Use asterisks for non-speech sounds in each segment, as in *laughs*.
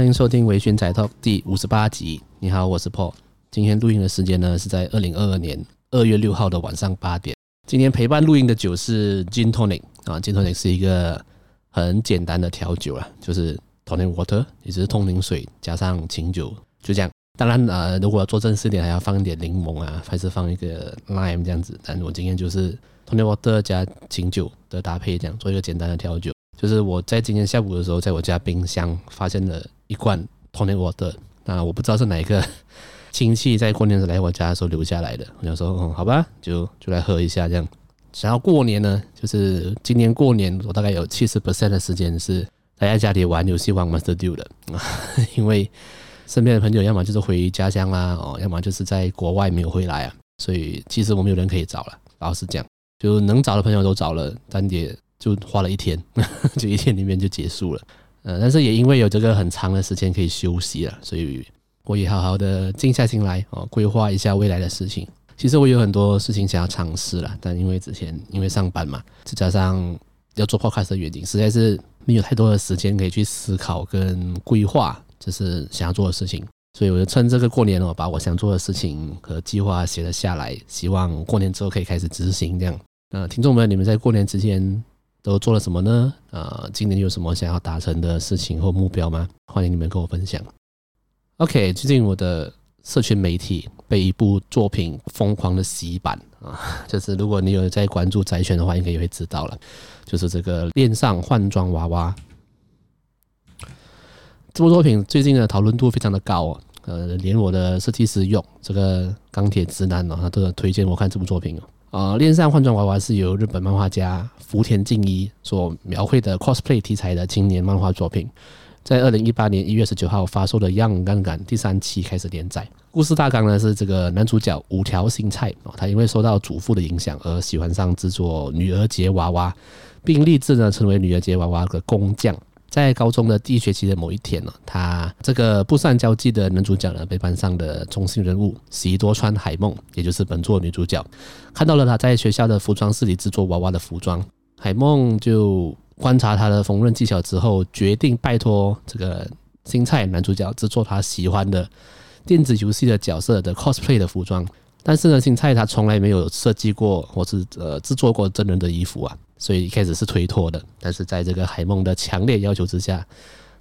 欢迎收听《微醺宅 Talk》第五十八集。你好，我是 Paul。今天录音的时间呢是在二零二二年二月六号的晚上八点。今天陪伴录音的酒是 Gin Tonic 啊，Gin Tonic 是一个很简单的调酒啊，就是 Tonic Water，也就是通灵水加上清酒，就这样。当然呃，如果要做正式点，还要放一点柠檬啊，还是放一个 lime 这样子。但我今天就是 Tonic Water 加清酒的搭配，这样做一个简单的调酒。就是我在今天下午的时候，在我家冰箱发现了一罐 tony water，那我不知道是哪一个 *laughs* 亲戚在过年时来我家的时候留下来的。我想说，嗯，好吧，就就来喝一下这样。想要过年呢，就是今年过年，我大概有七十 percent 的时间是待在家里玩游戏，玩 Master Duel 的，*laughs* 因为身边的朋友要么就是回家乡啦，哦，要么就是在国外没有回来啊，所以其实我没有人可以找了。老实讲，就能找的朋友都找了，但也。就花了一天，*laughs* 就一天里面就结束了。呃，但是也因为有这个很长的时间可以休息了，所以我也好好的静下心来哦，规划一下未来的事情。其实我有很多事情想要尝试了，但因为之前因为上班嘛，再加上要做 podcast 的原因，实在是没有太多的时间可以去思考跟规划，就是想要做的事情。所以我就趁这个过年哦，把我想做的事情和计划写了下来，希望过年之后可以开始执行。这样，呃，听众们，你们在过年之前，都做了什么呢？呃，今年有什么想要达成的事情或目标吗？欢迎你们跟我分享。OK，最近我的社群媒体被一部作品疯狂的洗版啊，就是如果你有在关注宅圈的话，应该也会知道了，就是这个恋上换装娃娃。这部作品最近的讨论度非常的高哦，呃，连我的设计师用这个钢铁直男哦，他都推荐我看这部作品哦。呃，恋上换装娃娃是由日本漫画家福田敬一所描绘的 cosplay 题材的青年漫画作品，在二零一八年一月十九号发售的《Young gang》第三期开始连载。故事大纲呢是这个男主角五条新菜哦，他因为受到祖父的影响而喜欢上制作女儿节娃娃，并立志呢成为女儿节娃娃的工匠。在高中的第一学期的某一天呢，他这个不善交际的男主角呢，被班上的中心人物喜多川海梦，也就是本作女主角，看到了他在学校的服装室里制作娃娃的服装。海梦就观察他的缝纫技巧之后，决定拜托这个新菜男主角制作他喜欢的电子游戏的角色的 cosplay 的服装。但是呢，新菜他从来没有设计过或是呃制作过真人的衣服啊。所以一开始是推脱的，但是在这个海梦的强烈要求之下，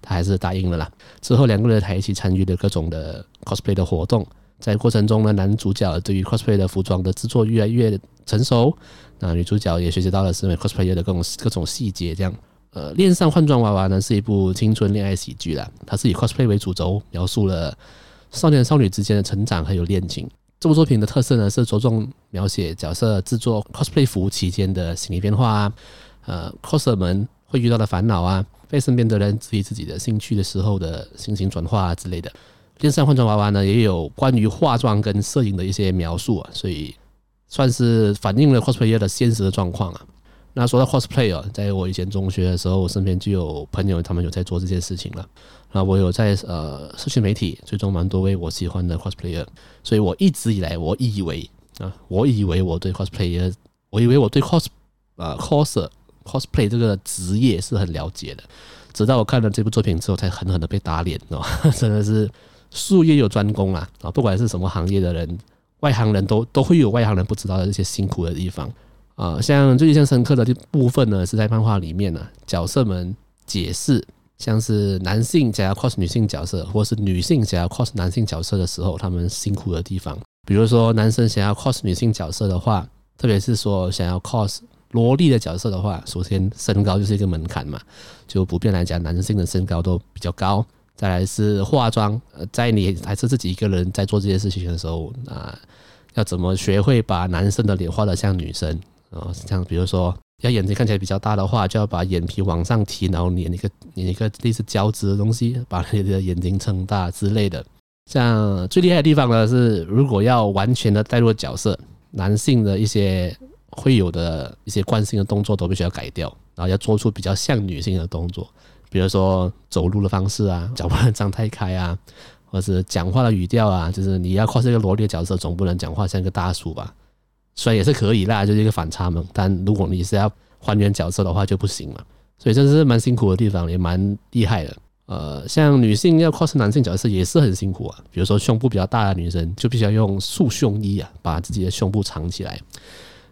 他还是答应了啦。之后两个人还一起参与了各种的 cosplay 的活动，在过程中呢，男主角对于 cosplay 的服装的制作越来越成熟，那女主角也学习到了身为 cosplayer 的各种各种细节。这样，呃，恋上换装娃娃呢是一部青春恋爱喜剧啦，它是以 cosplay 为主轴，描述了少年少女之间的成长还有恋情。这部作品的特色呢，是着重描写角色制作 cosplay 服期间的心理变化啊，呃，coser 们会遇到的烦恼啊，被身边的人质疑自己的兴趣的时候的心情转化啊之类的。电视上换装娃娃呢，也有关于化妆跟摄影的一些描述啊，所以算是反映了 cosplayer 的现实的状况啊。那说到 cosplay 哦，在我以前中学的时候，我身边就有朋友他们有在做这件事情了。那，我有在呃社群媒体追踪蛮多位我喜欢的 cosplayer，所以我一直以来我以为啊，我以为我对 cosplayer，我以为我对 cos 呃 coser cosplay 这个职业是很了解的，直到我看了这部作品之后，才狠狠的被打脸哦，*laughs* 真的是术业有专攻啊啊，不管是什么行业的人，外行人都都会有外行人不知道的这些辛苦的地方啊，像最印象深刻的这部分呢，是在漫画里面呢，角色们解释。像是男性想要 cos 女性角色，或是女性想要 cos 男性角色的时候，他们辛苦的地方。比如说，男生想要 cos 女性角色的话，特别是说想要 cos 萝莉的角色的话，首先身高就是一个门槛嘛。就普遍来讲，男性的身高都比较高。再来是化妆，呃，在你还是自己一个人在做这些事情的时候，啊，要怎么学会把男生的脸画得像女生？哦，像比如说。要眼睛看起来比较大的话，就要把眼皮往上提，然后粘一个粘一个类似胶质的东西，把你的眼睛撑大之类的。像最厉害的地方呢，是如果要完全的带入角色，男性的一些会有的一些惯性的动作都必须要改掉，然后要做出比较像女性的动作，比如说走路的方式啊，脚不能张太开啊，或是讲话的语调啊，就是你要靠这个萝莉的角色，总不能讲话像一个大叔吧。虽然也是可以啦，就是一个反差萌。但如果你是要还原角色的话，就不行了。所以这是蛮辛苦的地方，也蛮厉害的。呃，像女性要 cos 男性角色也是很辛苦啊。比如说胸部比较大的女生，就必须要用束胸衣啊，把自己的胸部藏起来。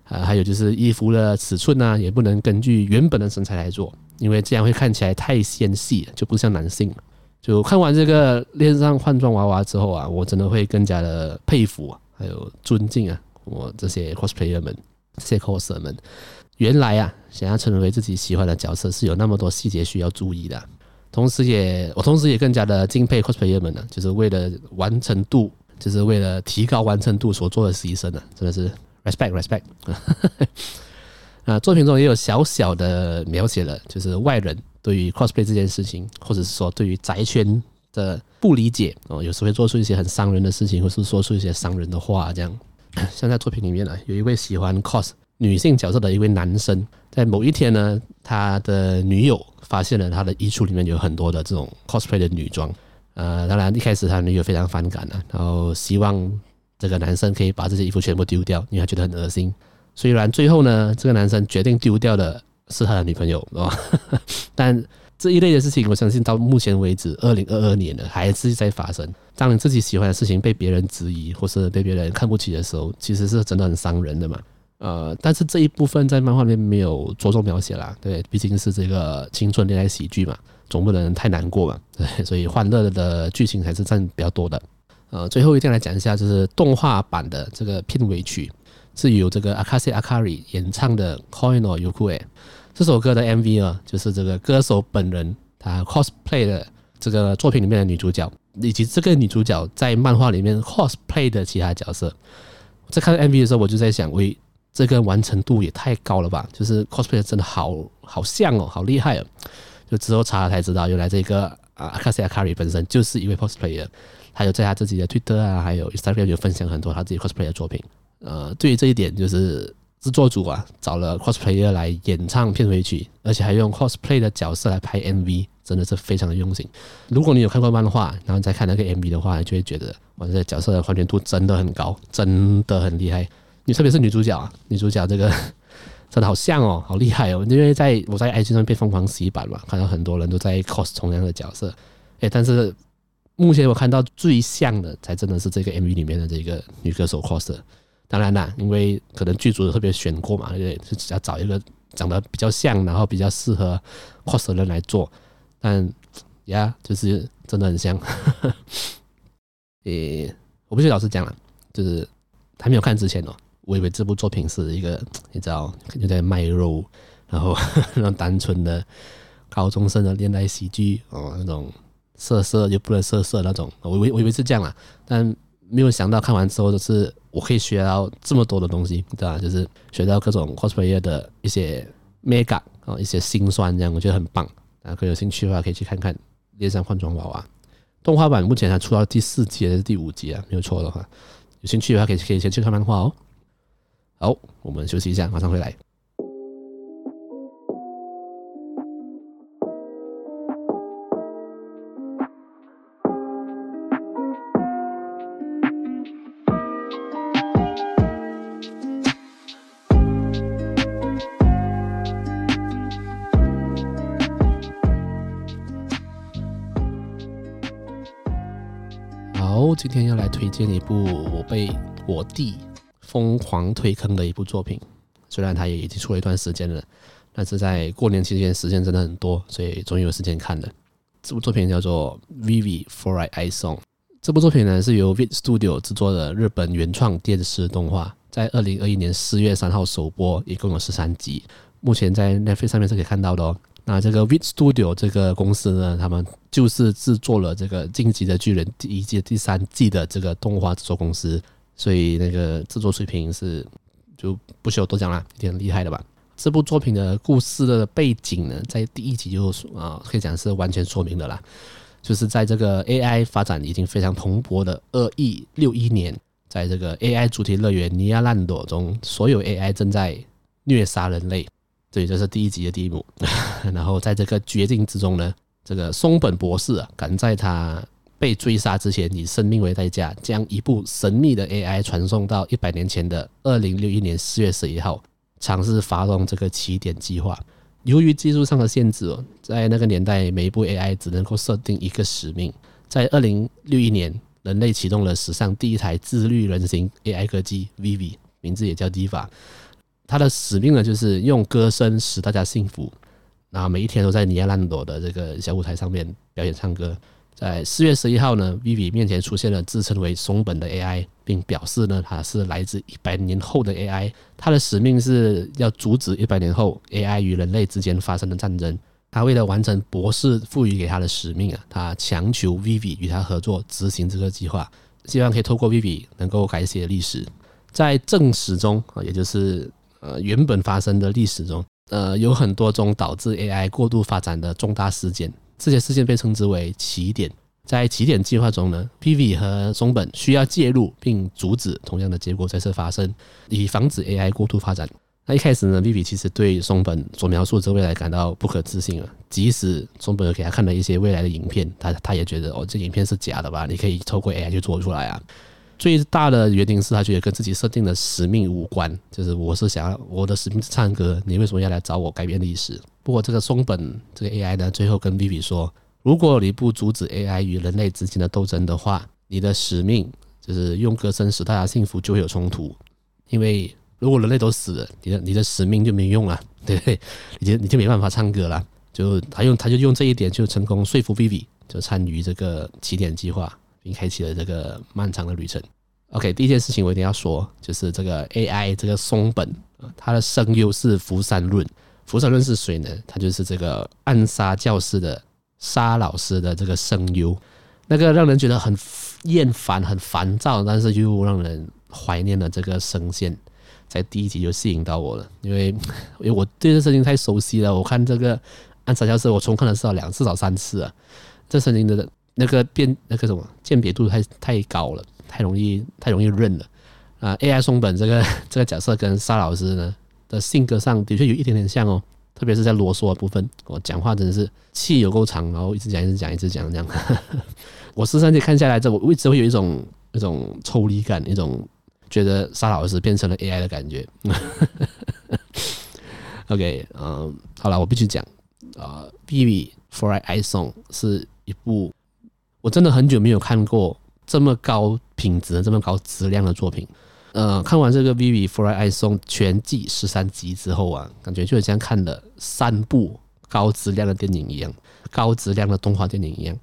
啊、呃，还有就是衣服的尺寸呢、也不能根据原本的身材来做，因为这样会看起来太纤细，就不像男性。就看完这个恋上换装娃娃之后啊，我真的会更加的佩服啊，还有尊敬啊，我这些 cosplayer 们，这些 coser 们，原来啊，想要成为自己喜欢的角色是有那么多细节需要注意的。同时也，我同时也更加的敬佩 cosplayer 们呢，就是为了完成度，就是为了提高完成度所做的牺牲呢，真的是 respect respect。*laughs* 啊，作品中也有小小的描写了，就是外人对于 cosplay 这件事情，或者是说对于宅圈的不理解哦，有时会做出一些很伤人的事情，或是说出一些伤人的话，这样。像在作品里面呢，有一位喜欢 cos 女性角色的一位男生，在某一天呢，他的女友。发现了他的衣橱里面有很多的这种 cosplay 的女装，呃，当然一开始他女友非常反感啊，然后希望这个男生可以把这些衣服全部丢掉，因为他觉得很恶心。虽然最后呢，这个男生决定丢掉的是他的女朋友，哦，*laughs* 但这一类的事情，我相信到目前为止，二零二二年了还是在发生。当你自己喜欢的事情被别人质疑，或是被别人看不起的时候，其实是真的很伤人的嘛。呃，但是这一部分在漫画里面没有着重描写啦，对，毕竟是这个青春恋爱喜剧嘛，总不能太难过嘛，*laughs* 对，所以欢乐的剧情还是占比较多的。呃，最后一定来讲一下，就是动画版的这个片尾曲是由这个 Akase Akari 演唱的《Koi no Yoku》这首歌的 MV 啊，就是这个歌手本人他 cosplay 的这个作品里面的女主角，以及这个女主角在漫画里面 cosplay 的其他角色。在看 MV 的时候，我就在想，喂。这个完成度也太高了吧！就是 cosplay 真的好好像哦，好厉害哦！就之后查了才知道，原来这个啊，Akase Akari 本身就是一位 cosplayer，他有在他自己的 Twitter 啊，还有 Instagram 有分享很多他自己 cosplay 的作品。呃，对于这一点，就是制作组啊找了 cosplayer 来演唱片尾曲，而且还用 cosplay 的角色来拍 MV，真的是非常的用心。如果你有看过漫画，然后再看那个 MV 的话，就会觉得哇，这个角色的还原度真的很高，真的很厉害。你特别是女主角啊，女主角这个 *laughs* 真的好像哦，好厉害哦！因为在我在 IG 上被疯狂洗版嘛，看到很多人都在 cos 同样的角色，诶，但是目前我看到最像的，才真的是这个 MV 里面的这个女歌手 cos。当然啦，因为可能剧组特别选过嘛，对，是要找一个长得比较像，然后比较适合 cos 的人来做。但呀，就是真的很像。*laughs* 诶，我必须老实讲了，就是还没有看之前哦。我以为这部作品是一个你知道就在卖肉，然后 *laughs* 那种单纯的高中生的恋爱喜剧哦，那种色色又不能色色那种，我以为我以为是这样啦，但没有想到看完之后就是我可以学到这么多的东西，对吧？就是学到各种 cosplayer 的一些美感啊，一些心酸这样，我觉得很棒。大家有兴趣的话，可以去看看《恋上换装娃娃》动画版，目前还出到第四集还是第五集啊？没有错的话，有兴趣的话可以可以先去看漫画哦。好，我们休息一下，马上回来。今天要来推荐一部我被我弟。疯狂推坑的一部作品，虽然它也已经出了一段时间了，但是在过年期间时间真的很多，所以终于有时间看了。这部作品叫做《Vivi for I Song》。这部作品呢是由 Vid Studio 制作的日本原创电视动画，在二零二一年四月三号首播，一共有十三集，目前在 Netflix 上面是可以看到的哦。那这个 Vid Studio 这个公司呢，他们就是制作了这个《进击的巨人》第一季、第三季的这个动画制作公司。所以那个制作水平是就不需要多讲了，一点很厉害的吧？这部作品的故事的背景呢，在第一集就啊可以讲是完全说明的啦，就是在这个 AI 发展已经非常蓬勃的二一六一年，在这个 AI 主题乐园尼亚兰朵中，所有 AI 正在虐杀人类，对，这是第一集的第一幕。*laughs* 然后在这个绝境之中呢，这个松本博士啊，赶在他。被追杀之前，以生命为代价，将一部神秘的 AI 传送到一百年前的二零六一年四月十一号，尝试发动这个起点计划。由于技术上的限制哦，在那个年代，每一部 AI 只能够设定一个使命。在二零六一年，人类启动了史上第一台自律人形 AI 科技 Vivi，名字也叫 Diva。他的使命呢，就是用歌声使大家幸福。那每一天都在尼亚兰朵的这个小舞台上面表演唱歌。在四月十一号呢，Vivi 面前出现了自称为松本的 AI，并表示呢，它是来自一百年后的 AI。它的使命是要阻止一百年后 AI 与人类之间发生的战争。他为了完成博士赋予给他的使命啊，他强求 Vivi 与他合作执行这个计划，希望可以透过 Vivi 能够改写历史。在正史中啊，也就是呃原本发生的历史中，呃有很多种导致 AI 过度发展的重大事件。这些事件被称之为起点。在起点计划中呢，Vivi 和松本需要介入并阻止同样的结果再次发生，以防止 AI 过度发展。那一开始呢，Vivi 其实对松本所描述的未来感到不可置信啊。即使松本给他看了一些未来的影片，他他也觉得哦，这影片是假的吧？你可以透过 AI 去做出来啊。最大的原因是他觉得跟自己设定的使命无关，就是我是想要我的使命是唱歌，你为什么要来找我改变历史？不过这个松本这个 AI 呢，最后跟 Vivi 说，如果你不阻止 AI 与人类之间的斗争的话，你的使命就是用歌声使大家幸福就会有冲突。因为如果人类都死了，你的你的使命就没用了，对不对？你就你就没办法唱歌了。就他用他就用这一点就成功说服 Vivi 就参与这个起点计划，并开启了这个漫长的旅程。OK，第一件事情我一定要说，就是这个 AI 这个松本，他的声优是福山润。福山润是谁呢？他就是这个暗杀教室的沙老师的这个声优，那个让人觉得很厌烦、很烦躁，但是又让人怀念的这个声线，在第一集就吸引到我了。因为 *laughs* 因为我对这声音太熟悉了，我看这个暗杀教室，我重看了至少两次、至少三次啊。这声音的那个辨那个什么鉴别度太太高了，太容易太容易认了啊！AI 松本这个 *laughs* 这个角色跟沙老师呢，的性格上的确有一点点像哦，特别是在啰嗦的部分，我讲话真的是气有够长，然后一直讲一直讲一直讲这样。*laughs* 我十三集看下来之后，我一直会有一种一种抽离感，一种觉得沙老师变成了 AI 的感觉。*laughs* OK，嗯，好了，我必须讲啊，呃《Vivy For I Song》是一部我真的很久没有看过这么高品质、这么高质量的作品。呃，看完这个《Vivi For I Song》全季十三集之后啊，感觉就像看了三部高质量的电影一样，高质量的动画电影一样。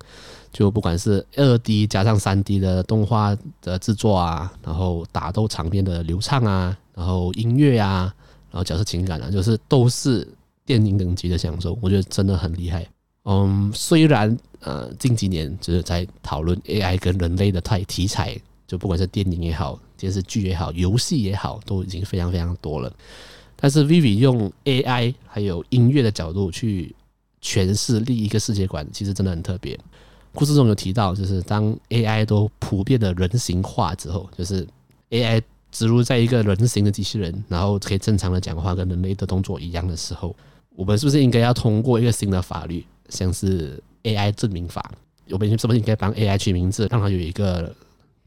就不管是二 D 加上三 D 的动画的制作啊，然后打斗场面的流畅啊，然后音乐啊，然后角色情感啊，就是都是电影等级的享受。我觉得真的很厉害。嗯，虽然呃近几年就是在讨论 AI 跟人类的题题材，就不管是电影也好。电视剧也好，游戏也好，都已经非常非常多了。但是 Vivi 用 AI 还有音乐的角度去诠释另一个世界观，其实真的很特别。故事中有提到，就是当 AI 都普遍的人形化之后，就是 AI 植入在一个人形的机器人，然后可以正常的讲话，跟人类的动作一样的时候，我们是不是应该要通过一个新的法律，像是 AI 证明法？我们是不是应该帮 AI 取名字，让它有一个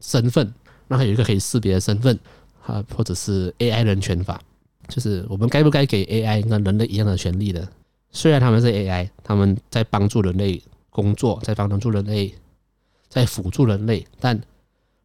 身份？让它有一个可以识别的身份，啊，或者是 AI 人权法，就是我们该不该给 AI 跟人类一样的权利呢？虽然他们是 AI，他们在帮助人类工作，在帮助人类，在辅助人类，但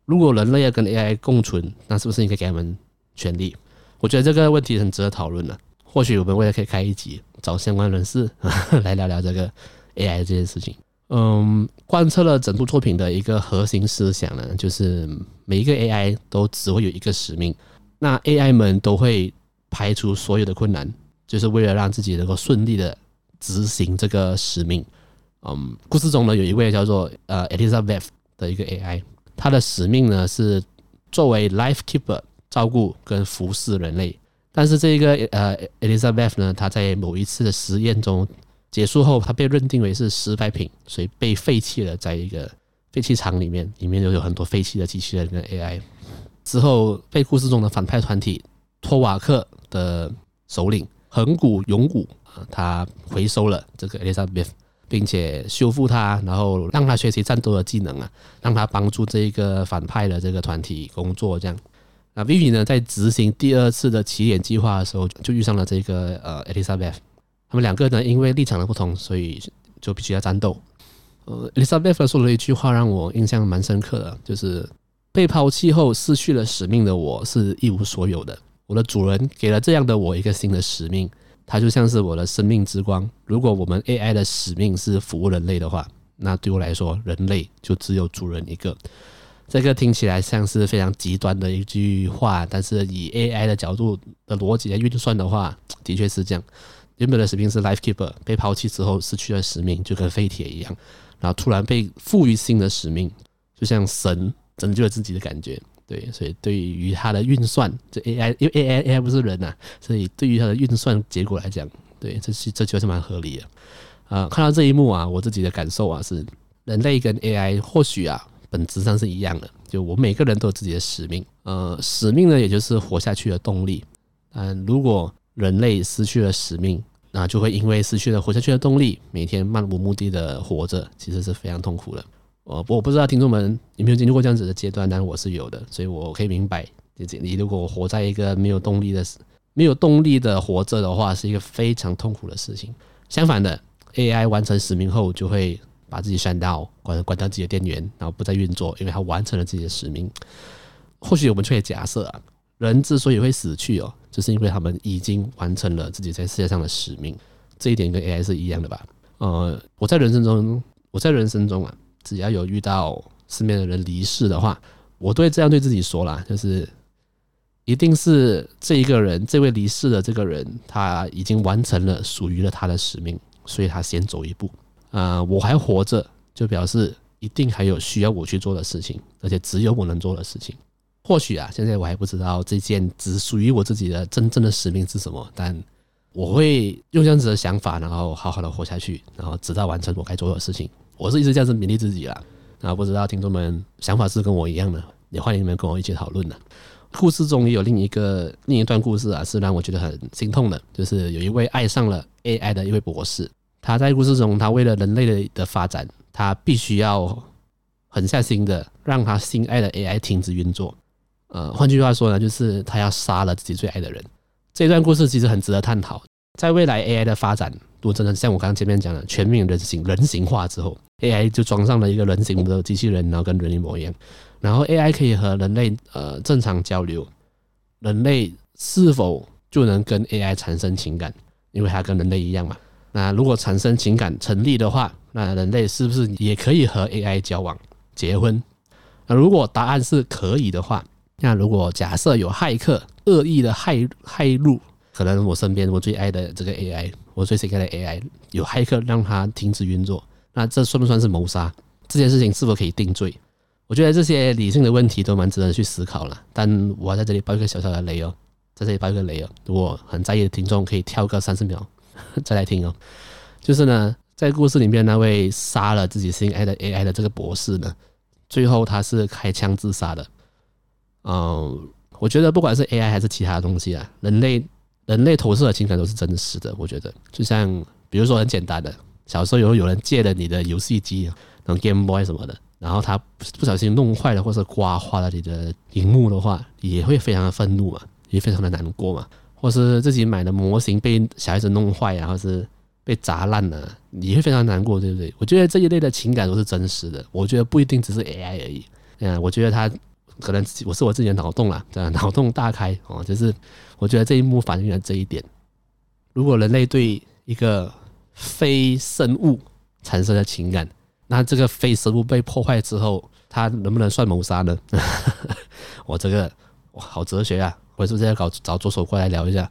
如果人类要跟 AI 共存，那是不是应该给他们权利？我觉得这个问题很值得讨论的。或许我们未来可以开一集，找相关人士 *laughs* 来聊聊这个 AI 这件事情。嗯，贯彻了整部作品的一个核心思想呢，就是每一个 AI 都只会有一个使命，那 AI 们都会排除所有的困难，就是为了让自己能够顺利的执行这个使命。嗯，故事中呢，有一位叫做呃 Elizabeth 的一个 AI，它的使命呢是作为 Life Keeper 照顾跟服侍人类，但是这一个呃 Elizabeth 呢，他在某一次的实验中。结束后，他被认定为是失败品，所以被废弃了，在一个废弃厂里面，里面就有很多废弃的机器人跟 AI。之后，被故事中的反派团体托瓦克的首领横谷勇武啊，他回收了这个 Elizabeth，并且修复他，然后让他学习战斗的技能啊，让他帮助这一个反派的这个团体工作。这样，那 Vivi 呢，在执行第二次的起点计划的时候，就遇上了这个呃 Elizabeth。他们两个呢，因为立场的不同，所以就必须要战斗。呃，Elizabeth 说了一句话让我印象蛮深刻的，就是被抛弃后失去了使命的我是一无所有的。我的主人给了这样的我一个新的使命，它就像是我的生命之光。如果我们 AI 的使命是服务人类的话，那对我来说，人类就只有主人一个。这个听起来像是非常极端的一句话，但是以 AI 的角度的逻辑来运算的话，的确是这样。原本的使命是 Life Keeper，被抛弃之后失去了使命，就跟废铁一样。然后突然被赋予新的使命，就像神拯救了自己的感觉。对，所以对于它的运算，这 AI 因为 AI AI 不是人呐、所以对于它的运算结果来讲，对，这是这就是蛮合理的。啊，看到这一幕啊，我自己的感受啊是，人类跟 AI 或许啊。本质上是一样的，就我每个人都有自己的使命，呃，使命呢，也就是活下去的动力。嗯，如果人类失去了使命，那就会因为失去了活下去的动力，每天漫无目的的活着，其实是非常痛苦的。我我不知道听众们有没有经历过这样子的阶段，但我是有的，所以我可以明白，你如果活在一个没有动力的、没有动力的活着的话，是一个非常痛苦的事情。相反的，AI 完成使命后就会。把自己删掉，关关掉自己的电源，然后不再运作，因为它完成了自己的使命。或许我们却假设啊，人之所以会死去哦，就是因为他们已经完成了自己在世界上的使命。这一点跟 AI 是一样的吧？呃，我在人生中，我在人生中啊，只要有遇到身边的人离世的话，我都会这样对自己说啦，就是一定是这一个人，这位离世的这个人，他已经完成了属于了他的使命，所以他先走一步。啊、呃，我还活着，就表示一定还有需要我去做的事情，而且只有我能做的事情。或许啊，现在我还不知道这件只属于我自己的真正的使命是什么，但我会用这样子的想法，然后好好的活下去，然后直到完成我该做的事情。我是一直这样子勉励自己啦。然后，不知道听众们想法是跟我一样的，也欢迎你们跟我一起讨论呢。故事中也有另一个另一段故事啊，是让我觉得很心痛的，就是有一位爱上了 AI 的一位博士。他在故事中，他为了人类的的发展，他必须要狠下心的让他心爱的 AI 停止运作。呃，换句话说呢，就是他要杀了自己最爱的人。这段故事其实很值得探讨。在未来 AI 的发展，如果真的像我刚刚前面讲的全面人形人形化之后，AI 就装上了一个人形的机器人，然后跟人一模一样，然后 AI 可以和人类呃正常交流，人类是否就能跟 AI 产生情感？因为它跟人类一样嘛。那如果产生情感成立的话，那人类是不是也可以和 AI 交往、结婚？那如果答案是可以的话，那如果假设有骇客恶意的骇骇入，可能我身边我最爱的这个 AI，我最喜爱的 AI 有骇客让它停止运作，那这算不算是谋杀？这件事情是否可以定罪？我觉得这些理性的问题都蛮值得去思考了。但我要在这里爆一个小小的雷哦，在这里爆一个雷哦，如果很在意的听众可以跳个三十秒。*laughs* 再来听哦，就是呢，在故事里面那位杀了自己心爱的 AI 的这个博士呢，最后他是开枪自杀的。嗯，我觉得不管是 AI 还是其他东西啊，人类人类投射的情感都是真实的。我觉得，就像比如说很简单的，小时候有有人借了你的游戏机，那种 Game Boy 什么的，然后他不小心弄坏了，或是刮花了你的荧幕的话，也会非常的愤怒嘛，也非常的难过嘛。或是自己买的模型被小孩子弄坏，然后是被砸烂了，你会非常难过，对不对？我觉得这一类的情感都是真实的。我觉得不一定只是 AI 而已。嗯，我觉得他可能我是我自己的脑洞啦，这样脑洞大开哦。就是我觉得这一幕反映了这一点。如果人类对一个非生物产生了情感，那这个非生物被破坏之后，它能不能算谋杀呢？*laughs* 我这个哇，好哲学啊！我是不是要搞找左手过来聊一下？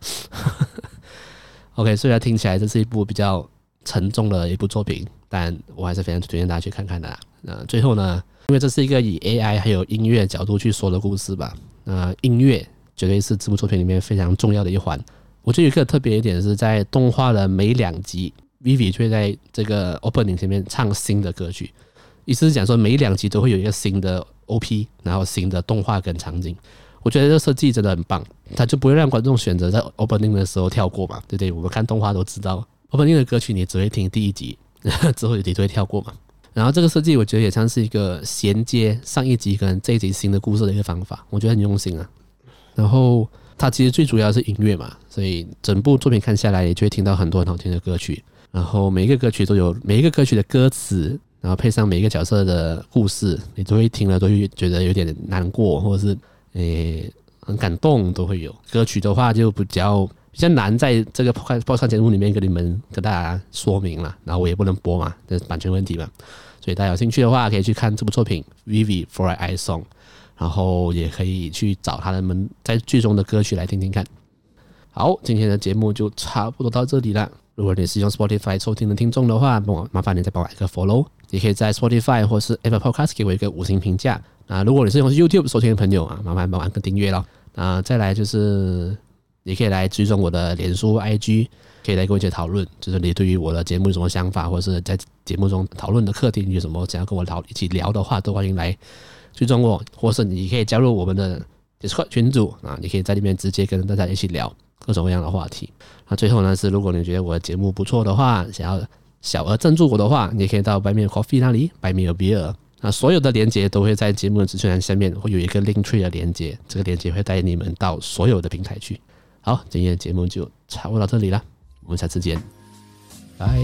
*laughs* OK，虽然听起来这是一部比较沉重的一部作品，但我还是非常推荐大家去看看的啦。那最后呢，因为这是一个以 AI 还有音乐角度去说的故事吧，那音乐绝对是这部作品里面非常重要的一环。我觉得有一个特别一点是在动画的每两集，Vivi 会在这个 Opening 前面唱新的歌曲，意思是讲说每两集都会有一个新的 OP，然后新的动画跟场景。我觉得这设计真的很棒，它就不会让观众选择在 opening 的时候跳过嘛，对不对？我们看动画都知道，opening 的歌曲你只会听第一集，*laughs* 之后你就会跳过嘛。然后这个设计我觉得也像是一个衔接上一集跟这一集新的故事的一个方法，我觉得很用心啊。然后它其实最主要是音乐嘛，所以整部作品看下来，你就会听到很多很好听的歌曲。然后每一个歌曲都有每一个歌曲的歌词，然后配上每一个角色的故事，你都会听了都会觉得有点难过，或者是诶很感动，都会有。歌曲的话就比较比较难在这个播播唱节目里面跟你们跟大家说明了，然后我也不能播嘛，这是版权问题嘛。所以大家有兴趣的话，可以去看这部作品《Vivy For a I Song》，然后也可以去找他们在剧中的歌曲来听听看。好，今天的节目就差不多到这里了。如果你是用 Spotify 收听的听众的话，帮我麻烦你再帮我一个 Follow，也可以在 Spotify 或是 Apple Podcast 给我一个五星评价。啊，如果你是用 YouTube 收听的朋友啊，麻烦帮我按个订阅咯。啊，再来就是你可以来追踪我的脸书 IG，可以来跟我一起讨论，就是你对于我的节目有什么想法，或者是在节目中讨论的课题你有什么想要跟我聊一起聊的话，都欢迎来追踪我，或是你可以加入我们的 Discord 群组啊，你可以在里面直接跟大家一起聊。各种各样的话题。那最后呢，是如果你觉得我的节目不错的话，想要小额赞助我的话，你可以到百面 Coffee 那里，Buy Me a Beer。那所有的链接都会在节目的资讯栏下面会有一个 Link Tree 的链接，这个链接会带你们到所有的平台去。好，今天的节目就差不多到这里了，我们下次见，拜。